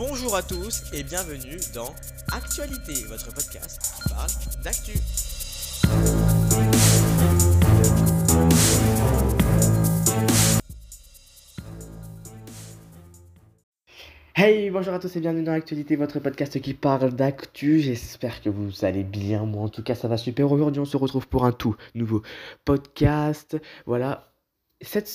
Bonjour à tous et bienvenue dans Actualité, votre podcast qui parle d'actu. Hey, bonjour à tous et bienvenue dans Actualité, votre podcast qui parle d'actu. J'espère que vous allez bien. Moi, en tout cas, ça va super. Aujourd'hui, on se retrouve pour un tout nouveau podcast. Voilà.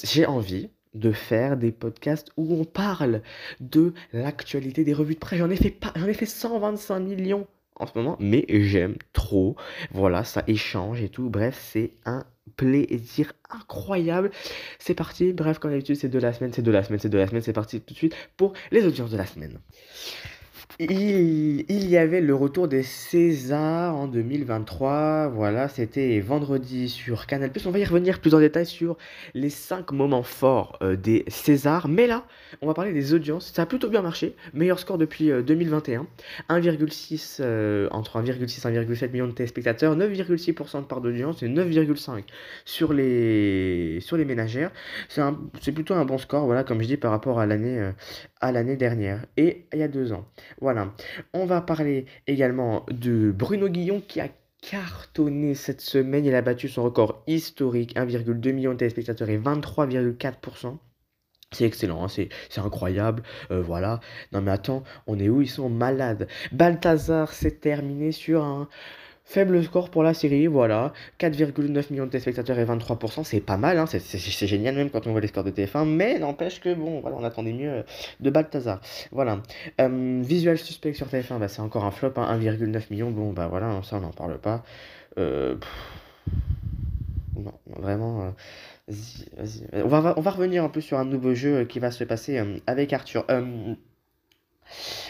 J'ai envie de faire des podcasts où on parle de l'actualité des revues de presse. J'en ai fait pas, j'en ai fait 125 millions en ce moment, mais j'aime trop. Voilà, ça échange et tout. Bref, c'est un plaisir incroyable. C'est parti. Bref, comme d'habitude, c'est de la semaine, c'est de la semaine, c'est de la semaine. C'est parti tout de suite pour les audiences de la semaine. Il, y avait le retour des Césars en 2023. Voilà, c'était vendredi sur Canal+. On va y revenir plus en détail sur les 5 moments forts euh, des Césars. Mais là, on va parler des audiences. Ça a plutôt bien marché. Meilleur score depuis euh, 2021. 1,6 euh, entre 1,6 et 1,7 millions de téléspectateurs. 9,6% de part d'audience et 9,5 sur les sur les ménagères. C'est plutôt un bon score. Voilà, comme je dis par rapport à l'année euh, l'année dernière et il y a deux ans. Voilà. On va parler également de Bruno Guillon qui a cartonné cette semaine. Il a battu son record historique, 1,2 million de téléspectateurs et 23,4%. C'est excellent, hein, c'est incroyable, euh, voilà. Non mais attends, on est où? Ils sont malades. Balthazar s'est terminé sur un faible score pour la série, voilà. 4,9 millions de téléspectateurs et 23%, c'est pas mal, hein, c'est génial même quand on voit les scores de TF1, mais n'empêche que, bon, voilà, on attendait mieux de Balthazar. Voilà. Euh, visual Suspect sur TF1, bah, c'est encore un flop, hein, 1,9 millions, bon, bah voilà, ça on n'en parle pas. Euh, non, vraiment... Euh, Vas-y, vas-y. On va, on va revenir un peu sur un nouveau jeu qui va se passer euh, avec Arthur.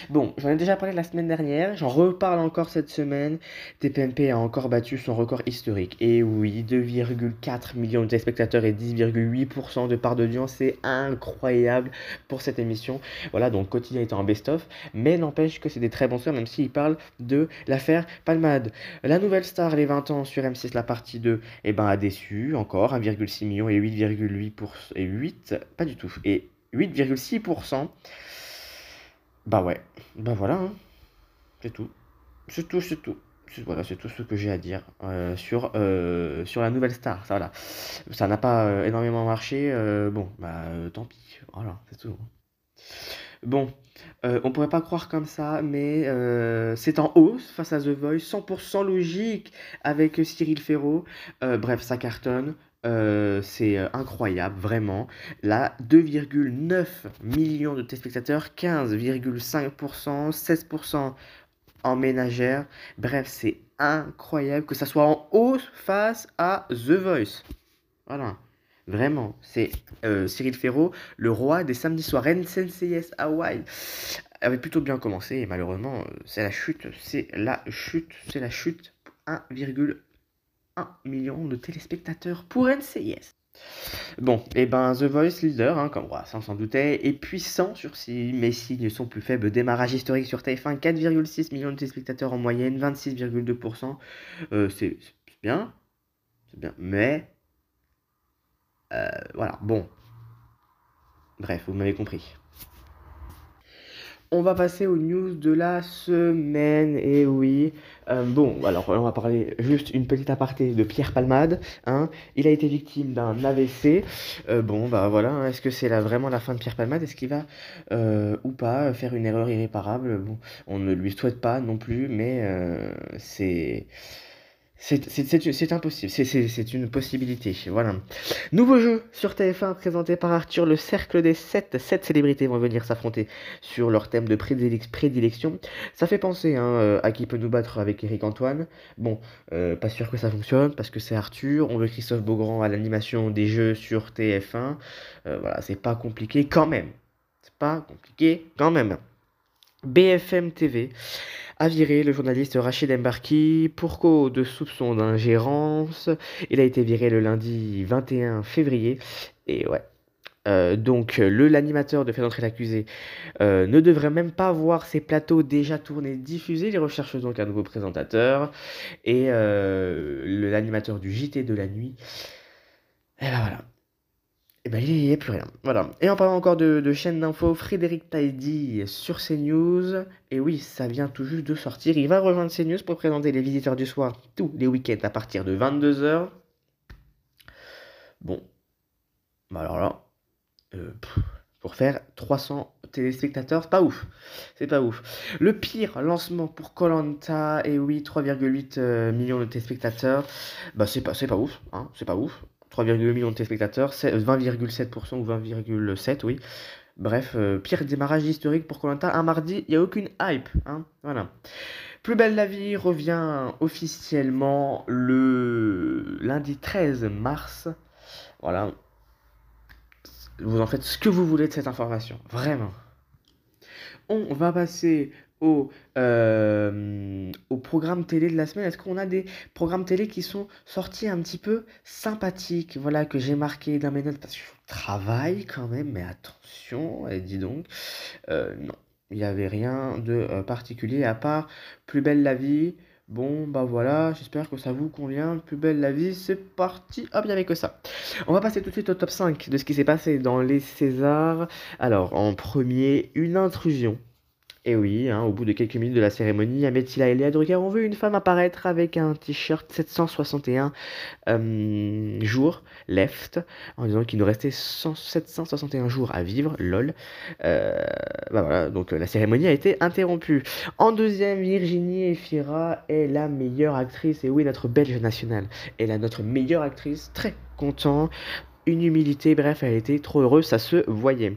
Bon, j'en ai déjà parlé la semaine dernière, j'en reparle encore cette semaine. TPMP a encore battu son record historique. Et oui, 2,4 millions de téléspectateurs et 10,8% de part d'audience, c'est incroyable pour cette émission. Voilà, donc quotidien est en best-of, mais n'empêche que c'est des très bons soeurs, même s'il parle de l'affaire Palmade. La nouvelle star, les 20 ans sur M6, la partie 2, eh ben, a déçu encore, 1,6 million et 8,8%, et 8, pas du tout, et 8,6%. Bah ouais, bah voilà, hein. c'est tout. C'est tout, c'est tout. Voilà, c'est tout ce que j'ai à dire euh, sur, euh, sur la nouvelle star. Ça, voilà. n'a pas euh, énormément marché. bon, bah tant pis. Voilà, c'est tout. Bon, on pourrait pas croire comme ça, mais c'est en hausse face à The Voice, 100% logique avec Cyril Ferraud. bref, ça cartonne. Euh, c'est incroyable, vraiment. Là, 2,9 millions de téléspectateurs, 15,5%, 16% en ménagère. Bref, c'est incroyable que ça soit en hausse face à The Voice. Voilà. Vraiment, c'est euh, Cyril Ferraud, le roi des samedis soirs. NCNCS Hawaii avait plutôt bien commencé malheureusement, c'est la chute, c'est la chute, c'est la chute. 1,1 1 million de téléspectateurs pour NCIS. Bon, et eh ben The Voice leader, hein, comme on s'en doutait, est puissant sur si mes signes sont plus faibles. Démarrage historique sur TF1, 4,6 millions de téléspectateurs en moyenne, 26,2%. Euh, c'est bien, c'est bien, mais euh, voilà, bon. Bref, vous m'avez compris. On va passer aux news de la semaine, et oui. Euh, bon, alors on va parler juste une petite aparté de Pierre Palmade. Hein. Il a été victime d'un AVC. Euh, bon, bah voilà, hein. est-ce que c'est vraiment la fin de Pierre Palmade? Est-ce qu'il va euh, ou pas faire une erreur irréparable? Bon, on ne lui souhaite pas non plus, mais c'est c'est impossible, c'est une possibilité, voilà. Nouveau jeu sur TF1 présenté par Arthur, le cercle des 7. 7 célébrités vont venir s'affronter sur leur thème de prédilection. Ça fait penser hein, euh, à qui peut nous battre avec Eric Antoine. Bon, euh, pas sûr que ça fonctionne parce que c'est Arthur. On veut Christophe Beaugrand à l'animation des jeux sur TF1. Euh, voilà, c'est pas compliqué quand même. C'est pas compliqué quand même. BFM TV a viré le journaliste Rachid Embarki pour cause de soupçons d'ingérence. Il a été viré le lundi 21 février. Et ouais. Euh, donc le l'animateur de Faire entrer l'accusé euh, ne devrait même pas voir ses plateaux déjà tournés diffusés. Il recherche donc un nouveau présentateur. Et euh, l'animateur du JT de la nuit. Et ben voilà. Et ben il n'y a plus rien. Voilà. Et en parlant encore de, chaîne d'infos, Frédéric Taïdi sur CNews. Et oui, ça vient tout juste de sortir. Il va rejoindre CNews pour présenter les visiteurs du soir tous les week-ends à partir de 22h. Bon. Bah alors là, euh, pour faire 300 téléspectateurs, pas ouf. C'est pas ouf. Le pire lancement pour Colanta, et oui, 3,8 euh, millions de téléspectateurs. Bah c'est pas, c'est pas ouf. Hein, c'est pas ouf. 3,2 millions de téléspectateurs, 20,7% ou 20,7, oui. Bref, euh, pire démarrage historique pour Colanta. Un mardi, il n'y a aucune hype. Hein, voilà. Plus belle la vie revient officiellement le lundi 13 mars. Voilà. Vous en faites ce que vous voulez de cette information. Vraiment. On va passer au, euh, au programme télé de la semaine. Est-ce qu'on a des programmes télé qui sont sortis un petit peu sympathiques Voilà, que j'ai marqué dans mes notes? Parce que je travaille quand même, mais attention, et dis donc. Euh, non, il n'y avait rien de euh, particulier à part Plus belle la vie. Bon, bah voilà, j'espère que ça vous convient. Plus belle la vie, c'est parti. Hop, il n'y que ça. On va passer tout de suite au top 5 de ce qui s'est passé dans les Césars. Alors, en premier, une intrusion et oui, hein, au bout de quelques minutes de la cérémonie, Ametila et Léa Drucker ont vu une femme apparaître avec un t-shirt 761 euh, jours left, en disant qu'il nous restait 761 jours à vivre, lol. Euh, bah voilà, donc la cérémonie a été interrompue. En deuxième, Virginie Efira est la meilleure actrice, et oui, notre belge nationale est la notre meilleure actrice, très content une humilité, bref, elle était trop heureuse, ça se voyait.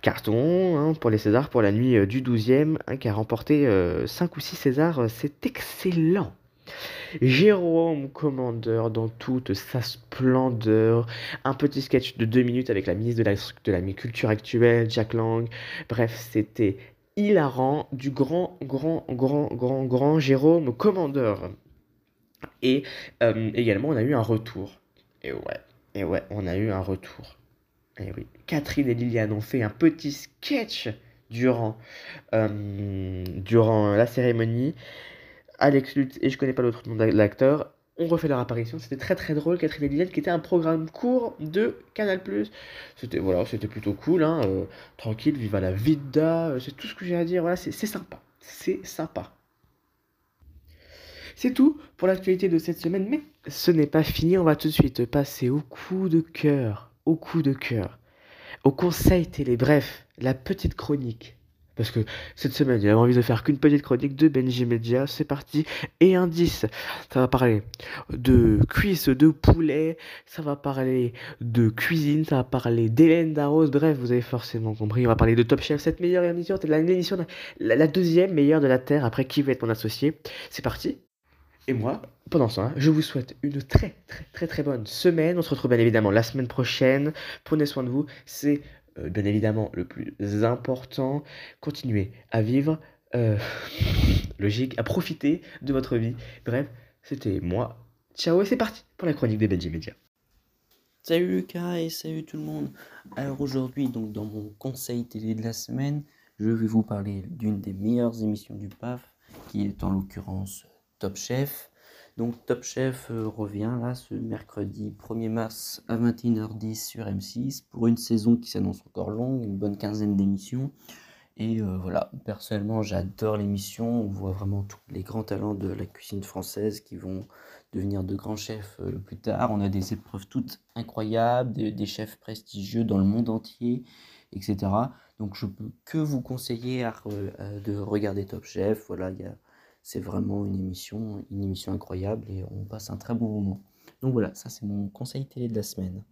Carton hein, pour les Césars pour la nuit euh, du 12e, hein, qui a remporté 5 euh, ou 6 Césars, euh, c'est excellent. Jérôme Commandeur dans toute sa splendeur, un petit sketch de 2 minutes avec la ministre de la, de la culture actuelle, Jack Lang, bref, c'était hilarant, du grand, grand, grand, grand, grand Jérôme Commandeur. Et également, on a eu un retour. Et ouais, et ouais, on a eu un retour. Et oui, Catherine et Liliane ont fait un petit sketch durant, euh, durant la cérémonie. Alex Lutz et je connais pas l'autre nom de l'acteur ont refait leur apparition. C'était très très drôle. Catherine et Liliane qui était un programme court de Canal+. C'était voilà, c'était plutôt cool. Hein, euh, tranquille, viva la vida. Euh, c'est tout ce que j'ai à dire. Voilà, c'est sympa. C'est sympa. C'est tout pour l'actualité de cette semaine, mais ce n'est pas fini, on va tout de suite passer au coup de cœur, au coup de cœur, au conseil télé, bref, la petite chronique. Parce que cette semaine, il avait envie de faire qu'une petite chronique de Benji Media, c'est parti. Et indice, ça va parler de cuisses de poulet, ça va parler de cuisine, ça va parler d'Hélène Darros, bref, vous avez forcément compris. On va parler de Top Chef, cette meilleure émission, l'émission, la, la deuxième meilleure de la Terre, après qui va être mon associé. C'est parti, et moi, pendant ce temps je vous souhaite une très très très très bonne semaine. On se retrouve bien évidemment la semaine prochaine. Prenez soin de vous. C'est euh, bien évidemment le plus important. Continuez à vivre. Euh, logique, à profiter de votre vie. Bref, c'était moi. Ciao et c'est parti pour la chronique des Benji Media. Salut Lucas et salut tout le monde. Alors aujourd'hui, donc dans mon conseil télé de la semaine, je vais vous parler d'une des meilleures émissions du PAF, qui est en l'occurrence Top Chef. Donc Top Chef euh, revient là ce mercredi 1er mars à 21h10 sur M6 pour une saison qui s'annonce encore longue, une bonne quinzaine d'émissions. Et euh, voilà, personnellement j'adore l'émission, on voit vraiment tous les grands talents de la cuisine française qui vont devenir de grands chefs euh, plus tard. On a des épreuves toutes incroyables, des, chefs prestigieux dans le monde entier, etc. Donc je peux que vous conseiller de regarder Top Chef. Voilà, c'est vraiment une émission, une émission incroyable et on passe un très bon moment. Donc voilà, ça c'est mon conseil télé de la semaine.